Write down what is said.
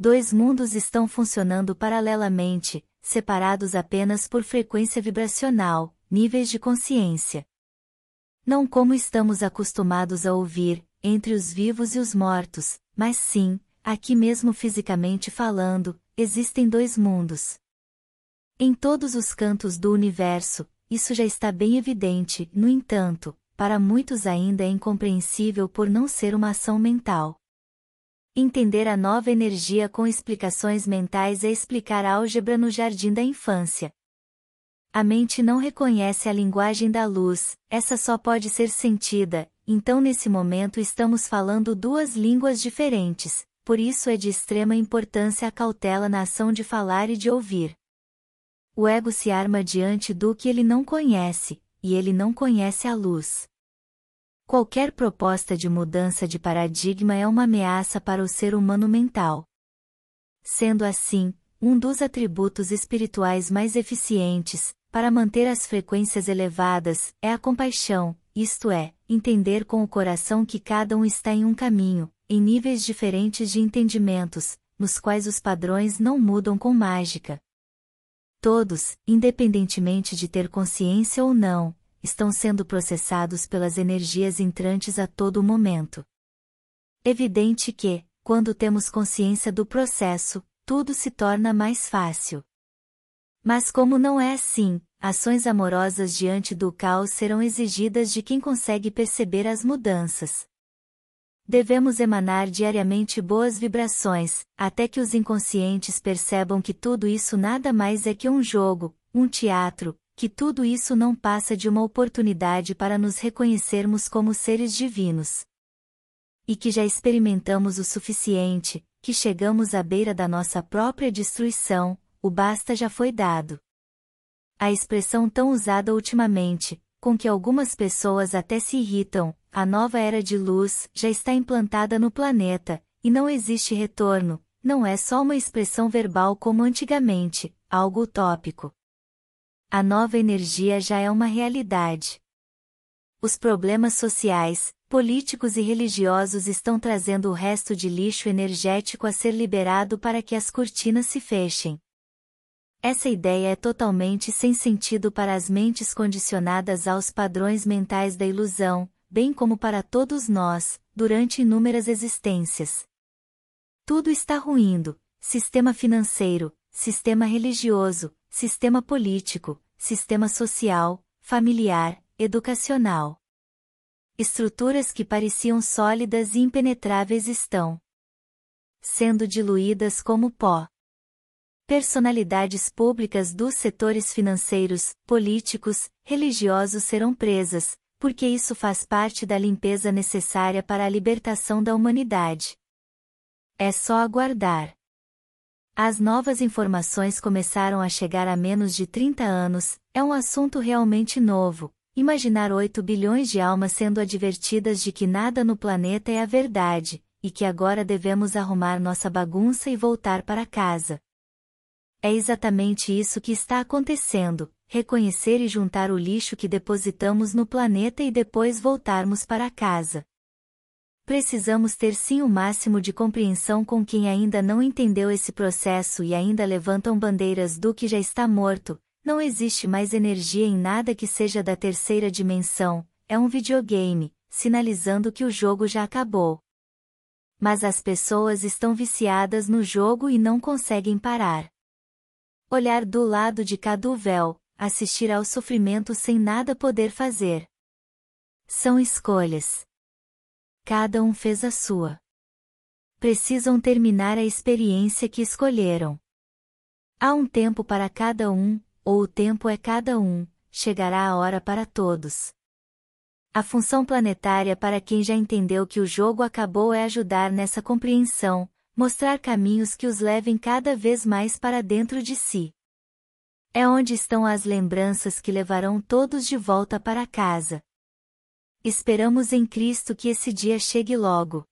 dois mundos estão funcionando paralelamente, separados apenas por frequência vibracional, níveis de consciência. Não como estamos acostumados a ouvir, entre os vivos e os mortos, mas sim, aqui mesmo fisicamente falando, existem dois mundos. Em todos os cantos do universo, isso já está bem evidente, no entanto, para muitos ainda é incompreensível por não ser uma ação mental. Entender a nova energia com explicações mentais é explicar álgebra no jardim da infância. A mente não reconhece a linguagem da luz, essa só pode ser sentida, então nesse momento estamos falando duas línguas diferentes, por isso é de extrema importância a cautela na ação de falar e de ouvir. O ego se arma diante do que ele não conhece, e ele não conhece a luz. Qualquer proposta de mudança de paradigma é uma ameaça para o ser humano mental. Sendo assim, um dos atributos espirituais mais eficientes, para manter as frequências elevadas, é a compaixão, isto é, entender com o coração que cada um está em um caminho, em níveis diferentes de entendimentos, nos quais os padrões não mudam com mágica. Todos, independentemente de ter consciência ou não, estão sendo processados pelas energias entrantes a todo momento. Evidente que, quando temos consciência do processo, tudo se torna mais fácil. Mas como não é assim, ações amorosas diante do caos serão exigidas de quem consegue perceber as mudanças. Devemos emanar diariamente boas vibrações, até que os inconscientes percebam que tudo isso nada mais é que um jogo, um teatro, que tudo isso não passa de uma oportunidade para nos reconhecermos como seres divinos. E que já experimentamos o suficiente, que chegamos à beira da nossa própria destruição, o basta já foi dado. A expressão tão usada ultimamente, com que algumas pessoas até se irritam, a nova era de luz já está implantada no planeta, e não existe retorno, não é só uma expressão verbal como antigamente, algo utópico. A nova energia já é uma realidade. Os problemas sociais, políticos e religiosos estão trazendo o resto de lixo energético a ser liberado para que as cortinas se fechem. Essa ideia é totalmente sem sentido para as mentes condicionadas aos padrões mentais da ilusão, bem como para todos nós, durante inúmeras existências. Tudo está ruindo: sistema financeiro, sistema religioso, sistema político, sistema social, familiar, educacional. Estruturas que pareciam sólidas e impenetráveis estão sendo diluídas como pó personalidades públicas dos setores financeiros, políticos, religiosos serão presas, porque isso faz parte da limpeza necessária para a libertação da humanidade. É só aguardar. As novas informações começaram a chegar há menos de 30 anos, é um assunto realmente novo. Imaginar 8 bilhões de almas sendo advertidas de que nada no planeta é a verdade, e que agora devemos arrumar nossa bagunça e voltar para casa. É exatamente isso que está acontecendo: reconhecer e juntar o lixo que depositamos no planeta e depois voltarmos para casa. Precisamos ter sim o máximo de compreensão com quem ainda não entendeu esse processo e ainda levantam bandeiras do que já está morto. Não existe mais energia em nada que seja da terceira dimensão, é um videogame, sinalizando que o jogo já acabou. Mas as pessoas estão viciadas no jogo e não conseguem parar olhar do lado de cá do véu, assistir ao sofrimento sem nada poder fazer. São escolhas. Cada um fez a sua. Precisam terminar a experiência que escolheram. Há um tempo para cada um, ou o tempo é cada um, chegará a hora para todos. A função planetária para quem já entendeu que o jogo acabou é ajudar nessa compreensão, mostrar caminhos que os levem cada vez mais para dentro de si. É onde estão as lembranças que levarão todos de volta para casa. Esperamos em Cristo que esse dia chegue logo.